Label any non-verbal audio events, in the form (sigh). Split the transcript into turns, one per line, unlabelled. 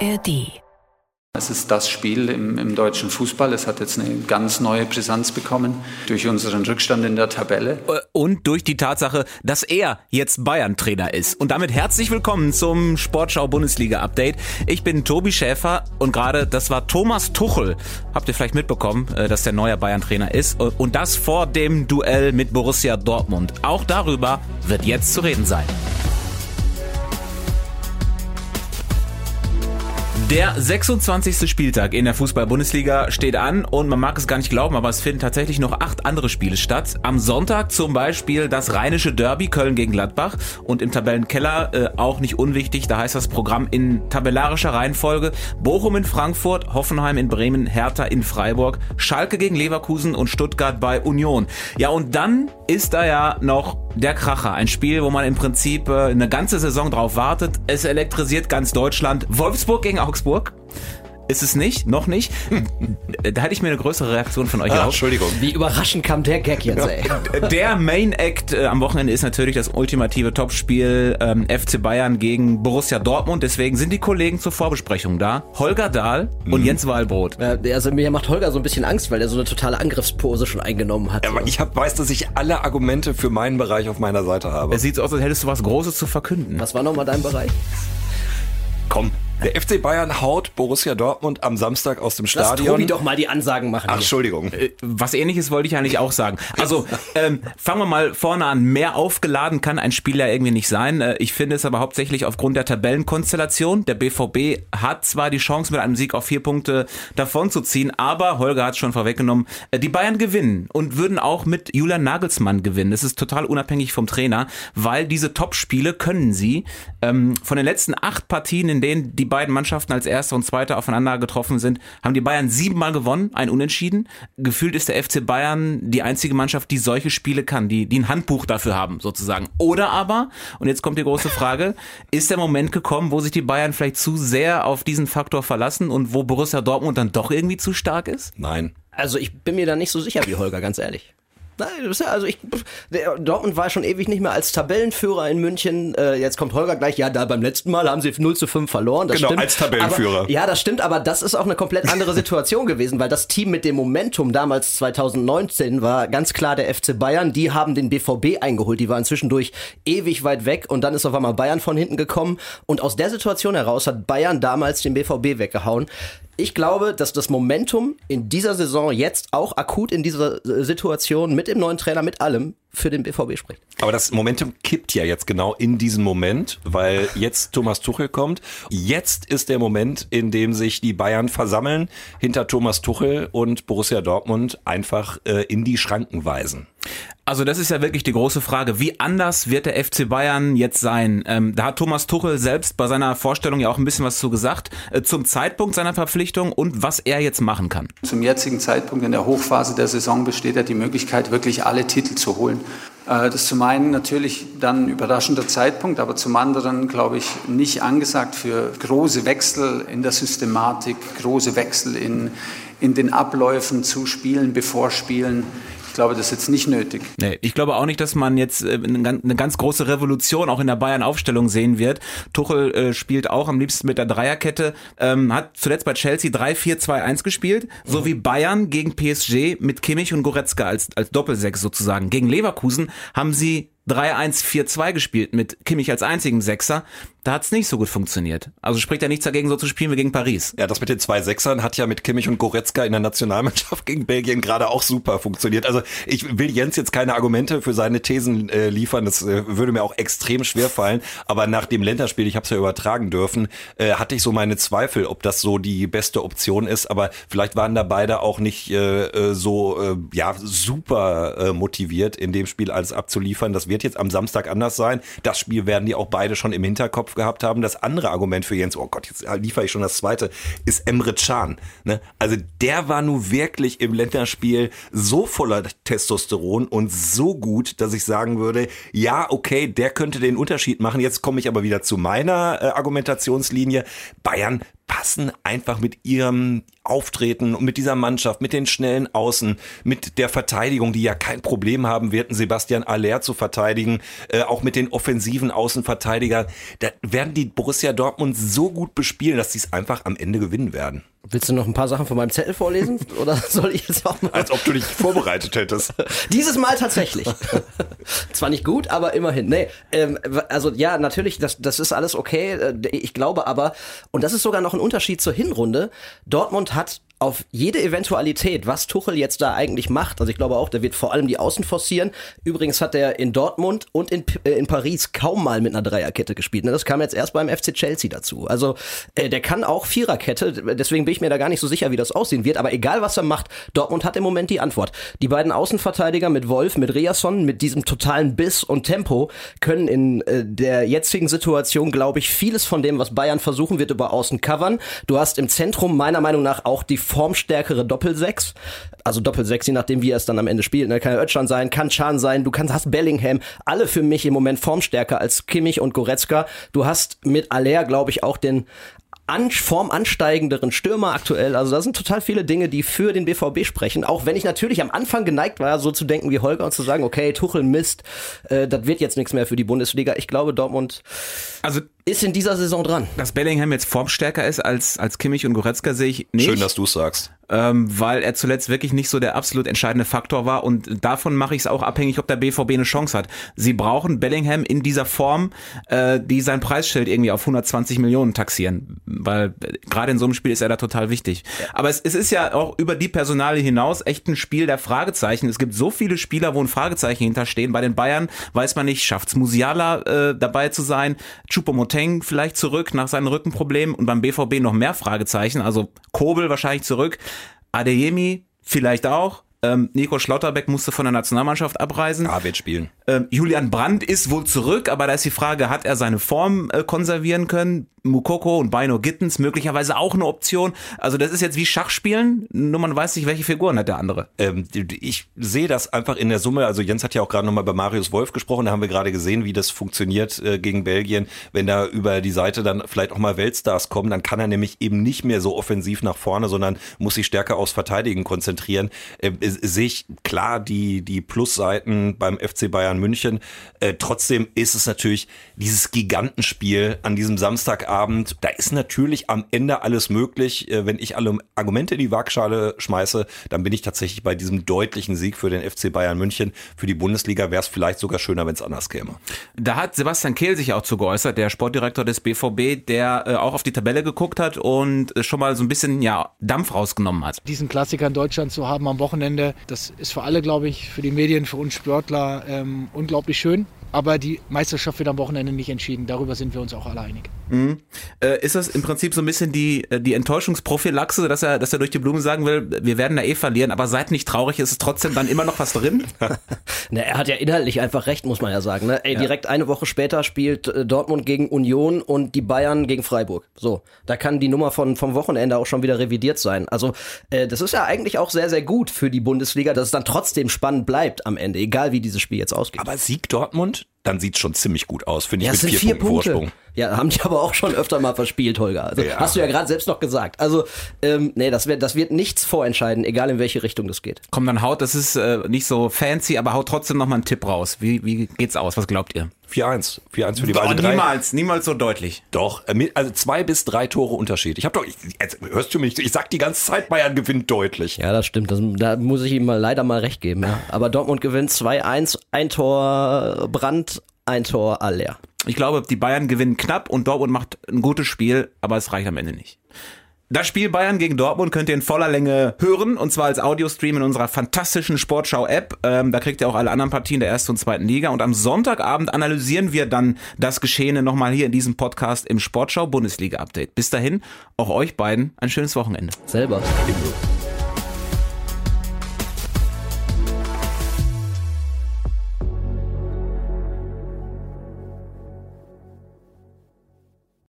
ARD
es ist das Spiel im, im, deutschen Fußball. Es hat jetzt eine ganz neue Brisanz bekommen durch unseren Rückstand in der Tabelle.
Äh, und durch die Tatsache, dass er jetzt Bayern-Trainer ist. Und damit herzlich willkommen zum Sportschau-Bundesliga-Update. Ich bin Tobi Schäfer und gerade das war Thomas Tuchel. Habt ihr vielleicht mitbekommen, äh, dass der neue Bayern-Trainer ist? Und das vor dem Duell mit Borussia Dortmund. Auch darüber wird jetzt zu reden sein. Der 26. Spieltag in der Fußball-Bundesliga steht an und man mag es gar nicht glauben, aber es finden tatsächlich noch acht andere Spiele statt. Am Sonntag zum Beispiel das rheinische Derby Köln gegen Gladbach und im Tabellenkeller äh, auch nicht unwichtig, da heißt das Programm in tabellarischer Reihenfolge Bochum in Frankfurt, Hoffenheim in Bremen, Hertha in Freiburg, Schalke gegen Leverkusen und Stuttgart bei Union. Ja und dann ist da ja noch der Kracher, ein Spiel, wo man im Prinzip äh, eine ganze Saison drauf wartet. Es elektrisiert ganz Deutschland. Wolfsburg gegen Augsburg Augsburg. Ist es nicht? Noch nicht? da hätte ich mir eine größere Reaktion von euch ah,
Entschuldigung. Wie überraschend kam der Gag jetzt, ey. (laughs)
Der Main Act äh, am Wochenende ist natürlich das ultimative Topspiel ähm, FC Bayern gegen Borussia Dortmund. Deswegen sind die Kollegen zur Vorbesprechung da. Holger Dahl mhm. und Jens Wahlbrot.
Ja, also mir macht Holger so ein bisschen Angst, weil er so eine totale Angriffspose schon eingenommen hat.
Aber ich hab, weiß, dass ich alle Argumente für meinen Bereich auf meiner Seite habe.
Es sieht so aus, als hättest du was Großes zu verkünden.
Was war nochmal dein Bereich?
Komm, der FC Bayern haut Borussia Dortmund am Samstag aus dem Stadion. Lass
Tobi doch mal die Ansagen machen.
Ach, Entschuldigung.
Äh, was ähnliches wollte ich eigentlich auch sagen. Also, ähm, fangen wir mal vorne an. Mehr aufgeladen kann ein Spiel ja irgendwie nicht sein. Äh, ich finde es aber hauptsächlich aufgrund der Tabellenkonstellation. Der BVB hat zwar die Chance, mit einem Sieg auf vier Punkte davon zu ziehen, aber Holger hat es schon vorweggenommen, äh, die Bayern gewinnen und würden auch mit Julian Nagelsmann gewinnen. Das ist total unabhängig vom Trainer, weil diese Top-Spiele können sie. Ähm, von den letzten acht Partien, in denen die die beiden Mannschaften als Erster und Zweiter aufeinander getroffen sind, haben die Bayern siebenmal gewonnen, ein Unentschieden. Gefühlt ist der FC Bayern die einzige Mannschaft, die solche Spiele kann, die, die ein Handbuch dafür haben, sozusagen. Oder aber, und jetzt kommt die große Frage, ist der Moment gekommen, wo sich die Bayern vielleicht zu sehr auf diesen Faktor verlassen und wo Borussia Dortmund dann doch irgendwie zu stark ist?
Nein.
Also ich bin mir da nicht so sicher wie Holger, ganz ehrlich. Nein, also ich, Dortmund war schon ewig nicht mehr als Tabellenführer in München. Äh, jetzt kommt Holger gleich, ja, da beim letzten Mal haben sie 0 zu 5 verloren. Das
genau,
stimmt.
als Tabellenführer.
Aber, ja, das stimmt, aber das ist auch eine komplett andere (laughs) Situation gewesen, weil das Team mit dem Momentum damals 2019 war ganz klar der FC Bayern. Die haben den BVB eingeholt, die waren zwischendurch ewig weit weg und dann ist auf einmal Bayern von hinten gekommen und aus der Situation heraus hat Bayern damals den BVB weggehauen. Ich glaube, dass das Momentum in dieser Saison jetzt auch akut in dieser äh, Situation mit dem neuen Trainer, mit allem für den BVB spricht.
Aber das Momentum kippt ja jetzt genau in diesem Moment, weil jetzt Thomas Tuchel kommt. Jetzt ist der Moment, in dem sich die Bayern versammeln hinter Thomas Tuchel und Borussia Dortmund einfach äh, in die Schranken weisen.
Also das ist ja wirklich die große Frage. Wie anders wird der FC Bayern jetzt sein? Ähm, da hat Thomas Tuchel selbst bei seiner Vorstellung ja auch ein bisschen was zu gesagt, äh, zum Zeitpunkt seiner Verpflichtung und was er jetzt machen kann.
Zum jetzigen Zeitpunkt in der Hochphase der Saison besteht ja die Möglichkeit, wirklich alle Titel zu holen. Äh, das ist zum einen natürlich dann ein überraschender Zeitpunkt, aber zum anderen, glaube ich, nicht angesagt für große Wechsel in der Systematik, große Wechsel in, in den Abläufen zu Spielen, bevor Spielen glaube, das ist jetzt nicht nötig.
Nee, ich glaube auch nicht, dass man jetzt äh, eine ganz große Revolution auch in der Bayern-Aufstellung sehen wird. Tuchel äh, spielt auch am liebsten mit der Dreierkette, ähm, hat zuletzt bei Chelsea 3-4-2-1 gespielt, so wie Bayern gegen PSG mit Kimmich und Goretzka als, als Doppelsechs sozusagen. Gegen Leverkusen haben sie 3-1-4-2 gespielt mit Kimmich als einzigen Sechser. Da hat es nicht so gut funktioniert. Also spricht ja nichts dagegen, so zu spielen wie gegen Paris.
Ja, das mit den zwei Sechsern hat ja mit Kimmich und Goretzka in der Nationalmannschaft gegen Belgien gerade auch super funktioniert. Also ich will Jens jetzt keine Argumente für seine Thesen äh, liefern. Das äh, würde mir auch extrem schwer fallen. Aber nach dem Länderspiel, ich habe es ja übertragen dürfen, äh, hatte ich so meine Zweifel, ob das so die beste Option ist. Aber vielleicht waren da beide auch nicht äh, äh so äh, ja super motiviert in dem Spiel alles abzuliefern. Das wird wird jetzt am Samstag anders sein. Das Spiel werden die auch beide schon im Hinterkopf gehabt haben. Das andere Argument für Jens, oh Gott, jetzt liefere ich schon das zweite, ist Emre Can. Ne? Also der war nun wirklich im Länderspiel so voller Testosteron und so gut, dass ich sagen würde, ja, okay, der könnte den Unterschied machen. Jetzt komme ich aber wieder zu meiner äh, Argumentationslinie. Bayern passen einfach mit ihrem Auftreten und mit dieser Mannschaft, mit den schnellen Außen, mit der Verteidigung, die ja kein Problem haben werden, Sebastian Aller zu verteidigen, äh, auch mit den offensiven Außenverteidigern. Da werden die Borussia Dortmund so gut bespielen, dass sie es einfach am Ende gewinnen werden.
Willst du noch ein paar Sachen von meinem Zettel vorlesen? (laughs) Oder soll ich jetzt auch mal?
Als ob du dich vorbereitet hättest. (laughs)
Dieses Mal tatsächlich. (laughs) Zwar nicht gut, aber immerhin. Nee, ähm, also ja, natürlich, das, das ist alles okay. Äh, ich glaube aber, und das ist sogar noch ein Unterschied zur Hinrunde, Dortmund hat auf jede Eventualität, was Tuchel jetzt da eigentlich macht, also ich glaube auch, der wird vor allem die Außen forcieren. Übrigens hat er in Dortmund und in, äh, in Paris kaum mal mit einer Dreierkette gespielt. Ne? Das kam jetzt erst beim FC Chelsea dazu. Also äh, der kann auch Viererkette, deswegen bin ich mir da gar nicht so sicher, wie das aussehen wird. Aber egal, was er macht, Dortmund hat im Moment die Antwort. Die beiden Außenverteidiger mit Wolf, mit Riasson, mit diesem totalen Biss und Tempo können in äh, der jetzigen Situation, glaube ich, vieles von dem, was Bayern versuchen wird, über Außen covern. Du hast im Zentrum meiner Meinung nach auch die formstärkere Doppelsechs. Also Doppelsechs, je nachdem, wie er es dann am Ende spielt. Ne? Kann Özcan sein, kann Chan sein, du kannst, hast Bellingham. Alle für mich im Moment formstärker als Kimmich und Goretzka. Du hast mit Aller, glaube ich, auch den an, Form ansteigenderen Stürmer aktuell. Also da sind total viele Dinge, die für den BVB sprechen. Auch wenn ich natürlich am Anfang geneigt war, so zu denken wie Holger und zu sagen, okay, Tuchel Mist, äh, das wird jetzt nichts mehr für die Bundesliga. Ich glaube, Dortmund also ist in dieser Saison dran.
Dass Bellingham jetzt formstärker ist als, als Kimmich und Goretzka, sehe ich nicht.
Schön, dass du es sagst.
Ähm, weil er zuletzt wirklich nicht so der absolut entscheidende Faktor war und davon mache ich es auch abhängig, ob der BVB eine Chance hat. Sie brauchen Bellingham in dieser Form, äh, die sein Preisschild irgendwie auf 120 Millionen taxieren, weil äh, gerade in so einem Spiel ist er da total wichtig. Aber es, es ist ja auch über die Personale hinaus echt ein Spiel der Fragezeichen. Es gibt so viele Spieler, wo ein Fragezeichen hinterstehen. Bei den Bayern weiß man nicht, schafft's Musiala äh, dabei zu sein, Choupo-Moteng vielleicht zurück nach seinen Rückenproblemen und beim BVB noch mehr Fragezeichen, also Kobel wahrscheinlich zurück. Adeyemi vielleicht auch. Ähm, Nico Schlotterbeck musste von der Nationalmannschaft abreisen.
Ah, wird spielen.
Ähm, Julian Brandt ist wohl zurück, aber da ist die Frage, hat er seine Form äh, konservieren können? Mukoko und Bino Gittens möglicherweise auch eine Option. Also das ist jetzt wie Schachspielen, nur man weiß nicht, welche Figuren hat der andere.
Ähm, ich sehe das einfach in der Summe, also Jens hat ja auch gerade nochmal bei Marius Wolf gesprochen, da haben wir gerade gesehen, wie das funktioniert äh, gegen Belgien. Wenn da über die Seite dann vielleicht auch mal Weltstars kommen, dann kann er nämlich eben nicht mehr so offensiv nach vorne, sondern muss sich stärker aufs Verteidigen konzentrieren. Äh, sehe ich klar die, die Plusseiten beim FC Bayern München. Äh, trotzdem ist es natürlich dieses Gigantenspiel an diesem Samstagabend Abend. Da ist natürlich am Ende alles möglich. Äh, wenn ich alle Argumente in die Waagschale schmeiße, dann bin ich tatsächlich bei diesem deutlichen Sieg für den FC Bayern München. Für die Bundesliga wäre es vielleicht sogar schöner, wenn es anders käme.
Da hat Sebastian Kehl sich auch zu geäußert, der Sportdirektor des BVB, der äh, auch auf die Tabelle geguckt hat und schon mal so ein bisschen ja, Dampf rausgenommen hat.
Diesen Klassiker in Deutschland zu haben am Wochenende, das ist für alle, glaube ich, für die Medien, für uns Sportler ähm, unglaublich schön aber die Meisterschaft wird am Wochenende nicht entschieden. Darüber sind wir uns auch alle einig.
Mhm. Äh, ist das im Prinzip so ein bisschen die, äh, die Enttäuschungsprophylaxe, dass er, dass er durch die Blume sagen will, wir werden da eh verlieren, aber seid nicht traurig, ist es trotzdem dann immer noch was drin? (laughs)
Na, er hat ja inhaltlich einfach recht, muss man ja sagen. Ne? Ey, ja. direkt eine Woche später spielt äh, Dortmund gegen Union und die Bayern gegen Freiburg. So, da kann die Nummer von, vom Wochenende auch schon wieder revidiert sein. Also, äh, das ist ja eigentlich auch sehr, sehr gut für die Bundesliga, dass es dann trotzdem spannend bleibt am Ende, egal wie dieses Spiel jetzt ausgeht.
Aber Sieg Dortmund? und dann sieht es schon ziemlich gut aus, finde ich,
ja,
mit
vier,
vier
Punkten Punkte. Vorsprung. Ja, haben die aber auch schon öfter mal verspielt, Holger. Also, ja. Hast du ja gerade selbst noch gesagt. Also, ähm, nee, das wird, das wird nichts vorentscheiden, egal in welche Richtung das geht.
Komm, dann haut, das ist äh, nicht so fancy, aber haut trotzdem noch mal einen Tipp raus. Wie, wie geht's aus? Was glaubt ihr?
4-1. 4-1 für die
beiden. Also niemals, niemals so deutlich.
Doch, äh, also zwei bis drei Tore Unterschied. Ich habe doch, ich, jetzt hörst du mich, ich sag die ganze Zeit, Bayern gewinnt deutlich.
Ja, das stimmt. Das, da muss ich ihm mal leider mal recht geben. Ja. Aber Dortmund gewinnt 2-1, ein Tor Brand, ein Tor Aller.
Ich glaube, die Bayern gewinnen knapp und Dortmund macht ein gutes Spiel, aber es reicht am Ende nicht. Das Spiel Bayern gegen Dortmund könnt ihr in voller Länge hören und zwar als Audiostream in unserer fantastischen Sportschau-App. Ähm, da kriegt ihr auch alle anderen Partien der ersten und zweiten Liga und am Sonntagabend analysieren wir dann das Geschehene nochmal hier in diesem Podcast im Sportschau Bundesliga-Update. Bis dahin, auch euch beiden ein schönes Wochenende.
Selber.